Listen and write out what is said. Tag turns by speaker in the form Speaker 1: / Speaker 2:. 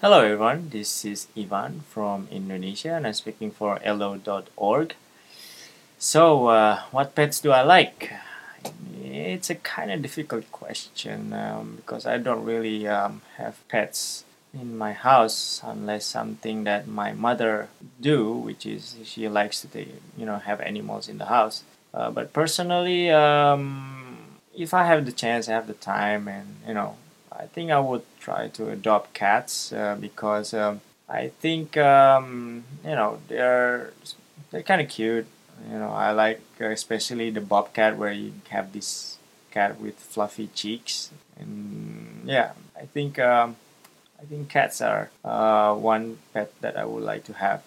Speaker 1: Hello everyone, this is Ivan from Indonesia and I'm speaking for elllo.org. So, uh, what pets do I like? It's a kind of difficult question um, because I don't really um, have pets in my house unless something that my mother do, which is she likes to you know have animals in the house. Uh, but personally, um, if I have the chance, I have the time, and you know I think I would try to adopt cats uh, because um, I think um, you know they're they're kind of cute. You know, I like uh, especially the bobcat where you have this cat with fluffy cheeks, and yeah, I think um, I think cats are uh, one pet that I would like to have.